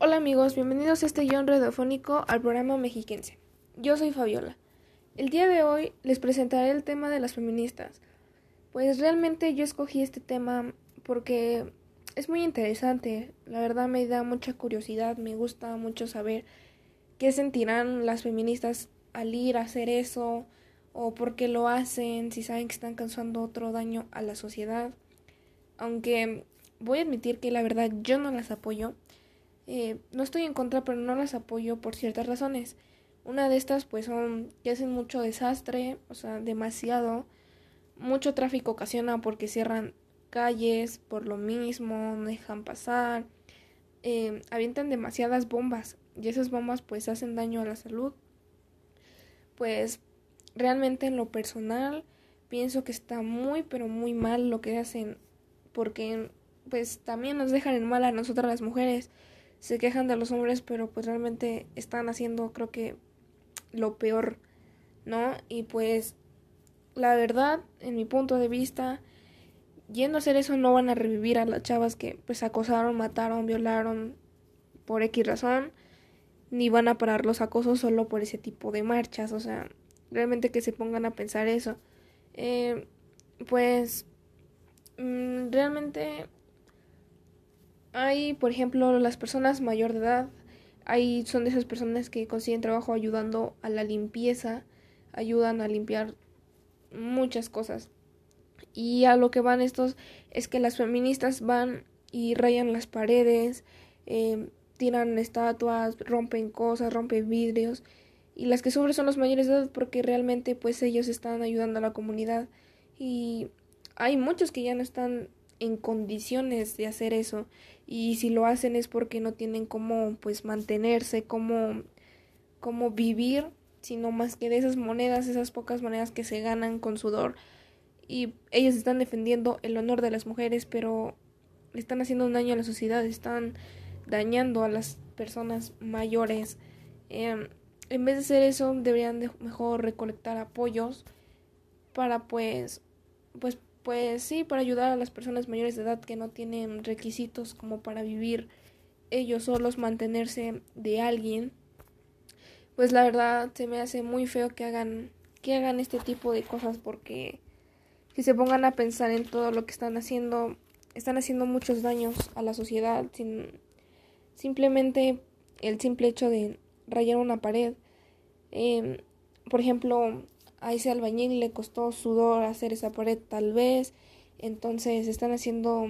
Hola amigos, bienvenidos a este guion radiofónico al programa mexiquense. Yo soy Fabiola. El día de hoy les presentaré el tema de las feministas. Pues realmente yo escogí este tema porque es muy interesante. La verdad me da mucha curiosidad, me gusta mucho saber qué sentirán las feministas al ir a hacer eso o por qué lo hacen, si saben que están causando otro daño a la sociedad. Aunque voy a admitir que la verdad yo no las apoyo eh, no estoy en contra, pero no las apoyo por ciertas razones. Una de estas, pues, son que hacen mucho desastre, o sea, demasiado. Mucho tráfico ocasiona porque cierran calles por lo mismo, no dejan pasar. Eh, avientan demasiadas bombas y esas bombas, pues, hacen daño a la salud. Pues, realmente en lo personal, pienso que está muy, pero muy mal lo que hacen porque, pues, también nos dejan en mal a nosotras las mujeres se quejan de los hombres, pero pues realmente están haciendo creo que lo peor, ¿no? Y pues la verdad, en mi punto de vista, yendo a hacer eso no van a revivir a las chavas que pues acosaron, mataron, violaron por X razón, ni van a parar los acosos solo por ese tipo de marchas, o sea, realmente que se pongan a pensar eso. Eh, pues mm, realmente hay, por ejemplo, las personas mayor de edad, hay, son de esas personas que consiguen trabajo ayudando a la limpieza, ayudan a limpiar muchas cosas. Y a lo que van estos es que las feministas van y rayan las paredes, eh, tiran estatuas, rompen cosas, rompen vidrios. Y las que sufren son los mayores de edad porque realmente pues ellos están ayudando a la comunidad. Y hay muchos que ya no están en condiciones de hacer eso y si lo hacen es porque no tienen cómo pues mantenerse, cómo, cómo vivir, sino más que de esas monedas, esas pocas monedas que se ganan con sudor y ellos están defendiendo el honor de las mujeres, pero están haciendo un daño a la sociedad, están dañando a las personas mayores. Em, en vez de hacer eso, deberían de mejor recolectar apoyos para pues pues pues sí, para ayudar a las personas mayores de edad que no tienen requisitos como para vivir ellos solos, mantenerse de alguien. Pues la verdad se me hace muy feo que hagan que hagan este tipo de cosas porque si se pongan a pensar en todo lo que están haciendo, están haciendo muchos daños a la sociedad sin simplemente el simple hecho de rayar una pared. Eh, por ejemplo, a ese albañil le costó sudor hacer esa pared tal vez. Entonces están haciendo...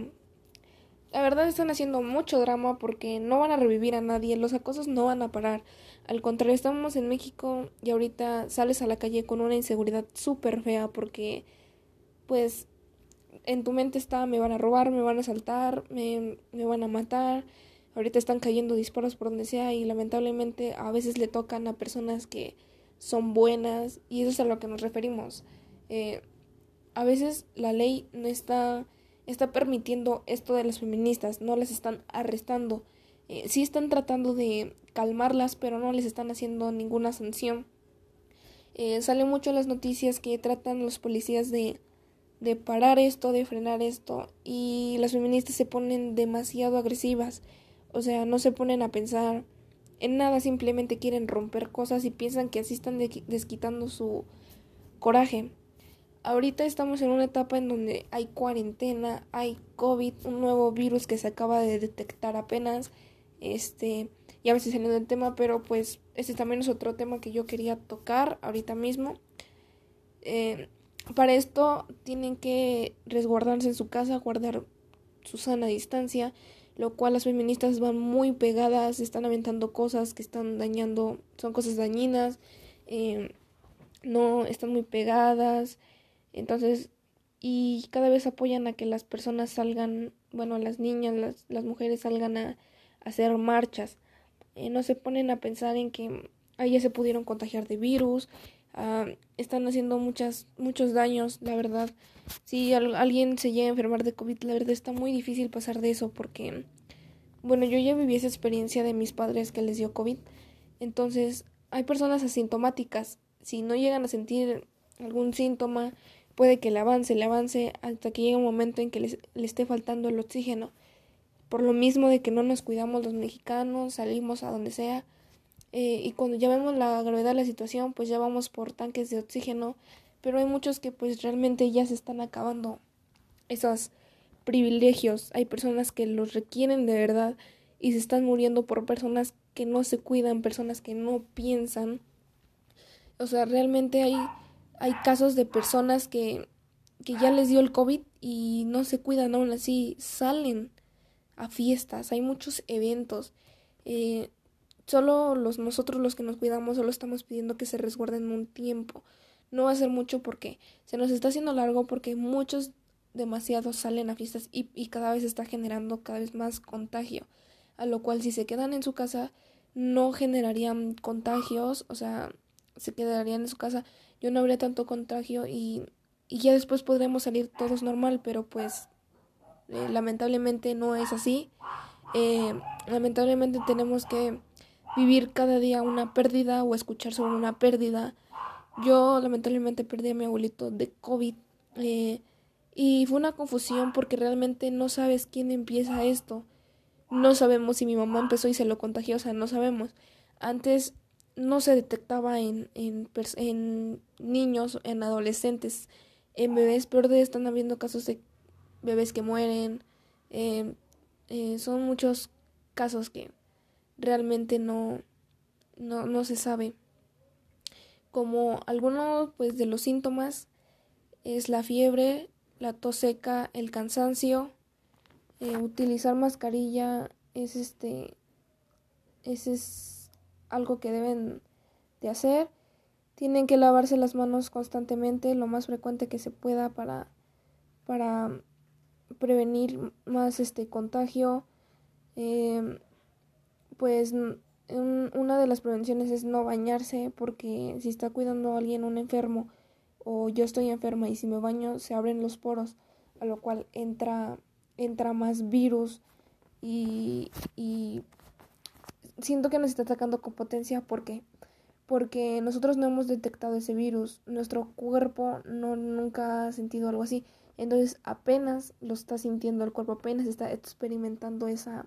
La verdad están haciendo mucho drama porque no van a revivir a nadie, los acosos no van a parar. Al contrario, estamos en México y ahorita sales a la calle con una inseguridad súper fea porque pues en tu mente está me van a robar, me van a asaltar, me, me van a matar. Ahorita están cayendo disparos por donde sea y lamentablemente a veces le tocan a personas que son buenas y eso es a lo que nos referimos. Eh, a veces la ley no está, está permitiendo esto de las feministas, no las están arrestando. Eh, sí están tratando de calmarlas, pero no les están haciendo ninguna sanción. Eh, sale mucho las noticias que tratan los policías de, de parar esto, de frenar esto, y las feministas se ponen demasiado agresivas. O sea, no se ponen a pensar en nada simplemente quieren romper cosas y piensan que así están desquitando su coraje. Ahorita estamos en una etapa en donde hay cuarentena, hay COVID, un nuevo virus que se acaba de detectar apenas. Este, ya me estoy saliendo del tema, pero pues este también es otro tema que yo quería tocar ahorita mismo. Eh, para esto tienen que resguardarse en su casa, guardar su sana distancia, lo cual las feministas van muy pegadas, están aventando cosas que están dañando, son cosas dañinas, eh, no están muy pegadas, entonces, y cada vez apoyan a que las personas salgan, bueno, las niñas, las, las mujeres salgan a, hacer marchas, eh, no se ponen a pensar en que ya se pudieron contagiar de virus, ah, están haciendo muchas, muchos daños, la verdad, si alguien se llega a enfermar de COVID, la verdad está muy difícil pasar de eso porque, bueno, yo ya viví esa experiencia de mis padres que les dio COVID. Entonces, hay personas asintomáticas. Si no llegan a sentir algún síntoma, puede que le avance, le avance hasta que llegue un momento en que le esté faltando el oxígeno. por lo mismo de que no nos cuidamos los mexicanos, salimos a donde sea. Eh, y cuando ya vemos la gravedad de la situación, pues ya vamos por tanques de oxígeno, pero hay muchos que pues realmente ya se están acabando esos privilegios. Hay personas que los requieren de verdad y se están muriendo por personas que no se cuidan, personas que no piensan. O sea, realmente hay, hay casos de personas que, que ya les dio el COVID y no se cuidan aún así, salen a fiestas, hay muchos eventos. Eh, solo los, nosotros los que nos cuidamos solo estamos pidiendo que se resguarden un tiempo. No va a ser mucho porque se nos está haciendo largo porque muchos demasiados salen a fiestas y, y cada vez está generando cada vez más contagio. A lo cual si se quedan en su casa no generarían contagios, o sea, se quedarían en su casa, yo no habría tanto contagio y, y ya después podremos salir todos normal, pero pues eh, lamentablemente no es así. Eh, lamentablemente tenemos que vivir cada día una pérdida o escuchar sobre una pérdida. Yo lamentablemente perdí a mi abuelito de COVID eh, y fue una confusión porque realmente no sabes quién empieza esto. No sabemos si mi mamá empezó y se lo contagió, o sea, no sabemos. Antes no se detectaba en, en, niños, en adolescentes, en bebés, pero están habiendo casos de bebés que mueren. Eh, eh, son muchos casos que realmente no, no, no se sabe. Como algunos pues, de los síntomas es la fiebre, la tos seca, el cansancio, eh, utilizar mascarilla es este ese es algo que deben de hacer. Tienen que lavarse las manos constantemente lo más frecuente que se pueda para para prevenir más este contagio. Em, pues una de las prevenciones es no bañarse porque si está cuidando a alguien un enfermo o yo estoy enferma y si me baño se abren los poros a lo cual entra entra más virus y, y siento que nos está atacando con potencia. Porque porque nosotros no hemos detectado ese virus, nuestro cuerpo no nunca ha sentido algo así, entonces apenas lo está sintiendo el cuerpo, apenas está experimentando esa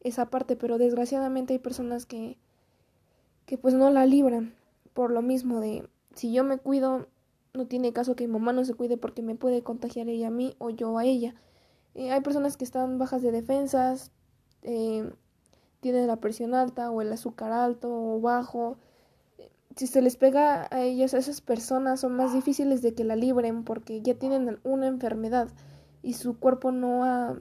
esa parte, pero desgraciadamente hay personas que que pues no la libran por lo mismo de si yo me cuido no tiene caso que mi mamá no se cuide porque me puede contagiar ella a mí o yo a ella. Eh, hay personas que están bajas de defensas, eh, tienen la presión alta o el azúcar alto o bajo. Si se les pega a ellas, a esas personas son más difíciles de que la libren porque ya tienen una enfermedad y su cuerpo no ha,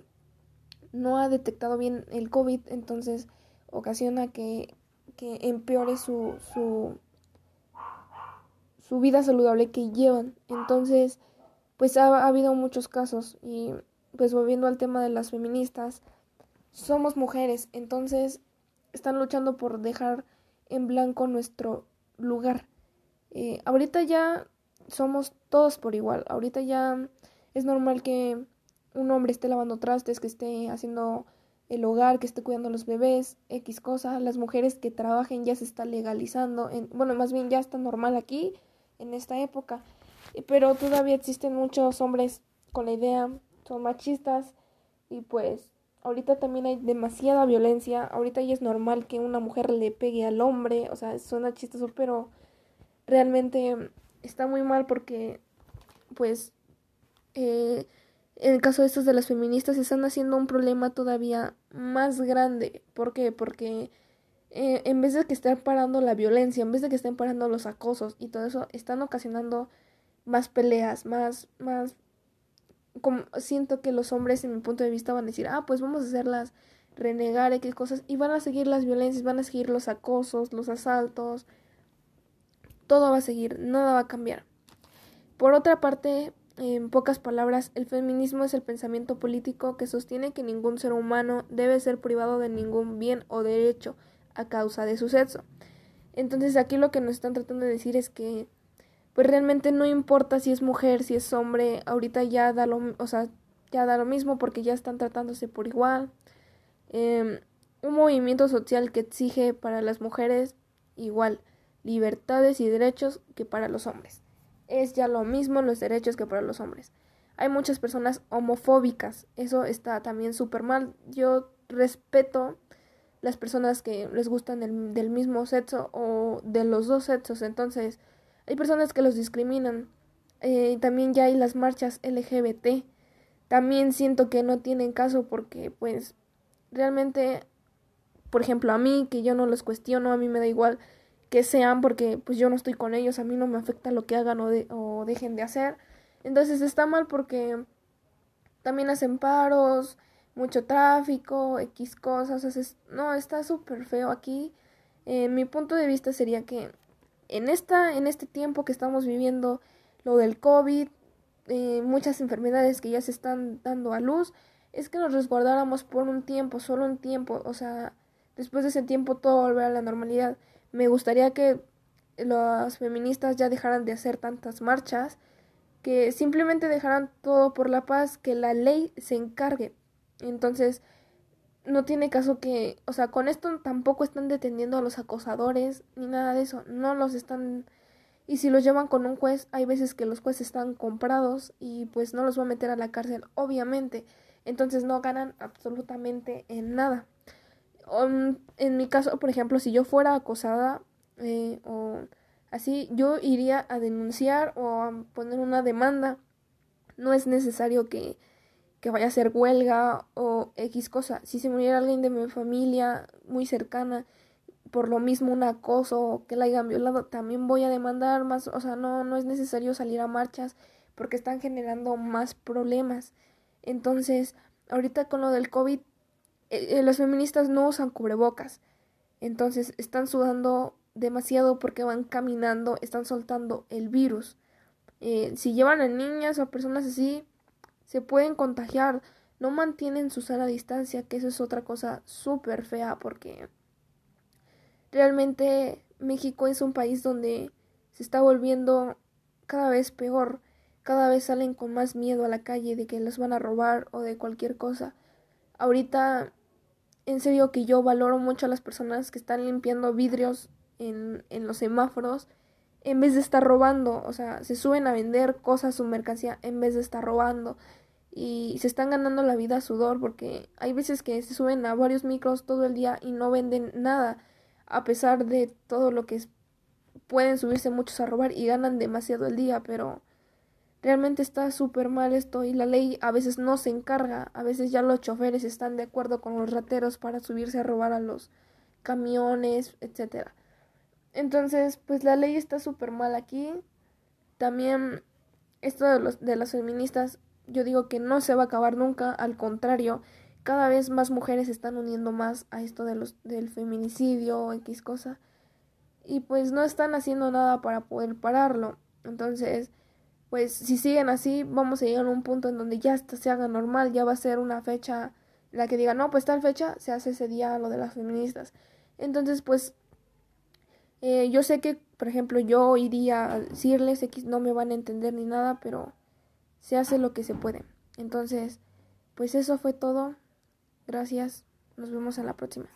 no ha detectado bien el COVID, entonces ocasiona que, que empeore su, su, su vida saludable que llevan. Entonces, pues ha, ha habido muchos casos y pues volviendo al tema de las feministas, somos mujeres, entonces están luchando por dejar en blanco nuestro lugar. Eh, ahorita ya somos todos por igual, ahorita ya es normal que un hombre esté lavando trastes, que esté haciendo el hogar, que esté cuidando a los bebés, X cosa, las mujeres que trabajen ya se está legalizando, en, bueno, más bien ya está normal aquí, en esta época, pero todavía existen muchos hombres con la idea son machistas y pues ahorita también hay demasiada violencia, ahorita ya es normal que una mujer le pegue al hombre, o sea, suena chistoso, pero realmente está muy mal porque pues eh, en el caso de estos de las feministas están haciendo un problema todavía más grande. ¿Por qué? Porque eh, en vez de que estén parando la violencia, en vez de que estén parando los acosos y todo eso, están ocasionando más peleas, más, más como siento que los hombres, en mi punto de vista, van a decir, ah, pues vamos a hacerlas renegar qué cosas, y van a seguir las violencias, van a seguir los acosos, los asaltos, todo va a seguir, nada va a cambiar. Por otra parte, en pocas palabras, el feminismo es el pensamiento político que sostiene que ningún ser humano debe ser privado de ningún bien o derecho a causa de su sexo. Entonces aquí lo que nos están tratando de decir es que pues realmente no importa si es mujer, si es hombre, ahorita ya da lo, o sea, ya da lo mismo porque ya están tratándose por igual. Em, un movimiento social que exige para las mujeres igual libertades y derechos que para los hombres. Es ya lo mismo los derechos que para los hombres. hay muchas personas homofóbicas. Eso está también súper mal. Yo respeto las personas que les gustan del, mismo sexo o de los dos sexos. Entonces, hay personas que los discriminan. Eh, también ya hay las marchas LGBT. También siento que no tienen caso porque, pues, realmente, por ejemplo, a mí, que yo no los cuestiono, a mí me da igual que sean porque, pues, yo no estoy con ellos, a mí no me afecta lo que hagan o, o dejen de hacer. Entonces está mal porque también hacen paros, mucho tráfico, X cosas, no, está súper feo aquí. Eh, mi punto de vista sería que en, esta, en este tiempo que estamos viviendo, lo del COVID, eh, muchas enfermedades que ya se están dando a luz, es que nos resguardáramos por un tiempo, solo un tiempo, o sea, después de ese tiempo todo volverá a la normalidad. Me gustaría que las feministas ya dejaran de hacer tantas marchas, que simplemente dejaran todo por la paz, que la ley se encargue, entonces, no tiene caso que, o sea, con esto tampoco están deteniendo a los acosadores ni nada de eso, no los están y si los llevan con un juez, hay veces que los jueces están comprados y pues no los va a meter a la cárcel, obviamente. Entonces no ganan absolutamente en nada. Um, en mi caso, por ejemplo, si yo fuera acosada eh, o así, yo iría a denunciar o a poner una demanda. No es necesario que que vaya a ser huelga o X cosa. Si se muriera alguien de mi familia muy cercana, por lo mismo un acoso o que la hayan violado, también voy a demandar más, o sea, no, no es necesario salir a marchas porque están generando más problemas. Entonces, ahorita con lo del COVID, eh, eh, los feministas no usan cubrebocas. Entonces, están sudando demasiado porque van caminando, están soltando el virus. Eh, si llevan a niñas o a personas así, se pueden contagiar, no mantienen su sana distancia, que eso es otra cosa súper fea porque realmente México es un país donde se está volviendo cada vez peor, cada vez salen con más miedo a la calle de que los van a robar o de cualquier cosa. Ahorita, en serio que yo valoro mucho a las personas que están limpiando vidrios en, en los semáforos en vez de estar robando, o sea, se suben a vender cosas, su mercancía, en vez de estar robando. Y se están ganando la vida a sudor porque hay veces que se suben a varios micros todo el día y no venden nada, a pesar de todo lo que pueden subirse muchos a robar y ganan demasiado el día, pero realmente está súper mal esto y la ley a veces no se encarga, a veces ya los choferes están de acuerdo con los rateros para subirse a robar a los camiones, etcétera. Entonces, pues la ley está súper mal aquí. También esto de, los, de las feministas, yo digo que no se va a acabar nunca, al contrario, cada vez más mujeres se están uniendo más a esto de los, del feminicidio o X cosa. Y pues no están haciendo nada para poder pararlo. Entonces, pues si siguen así, vamos a llegar a un punto en donde ya esto se haga normal, ya va a ser una fecha la que diga, no, pues tal fecha se hace ese día lo de las feministas. Entonces, pues eh, yo sé que, por ejemplo, yo iría a decirles X no me van a entender ni nada, pero se hace lo que se puede. Entonces, pues eso fue todo. Gracias. Nos vemos en la próxima.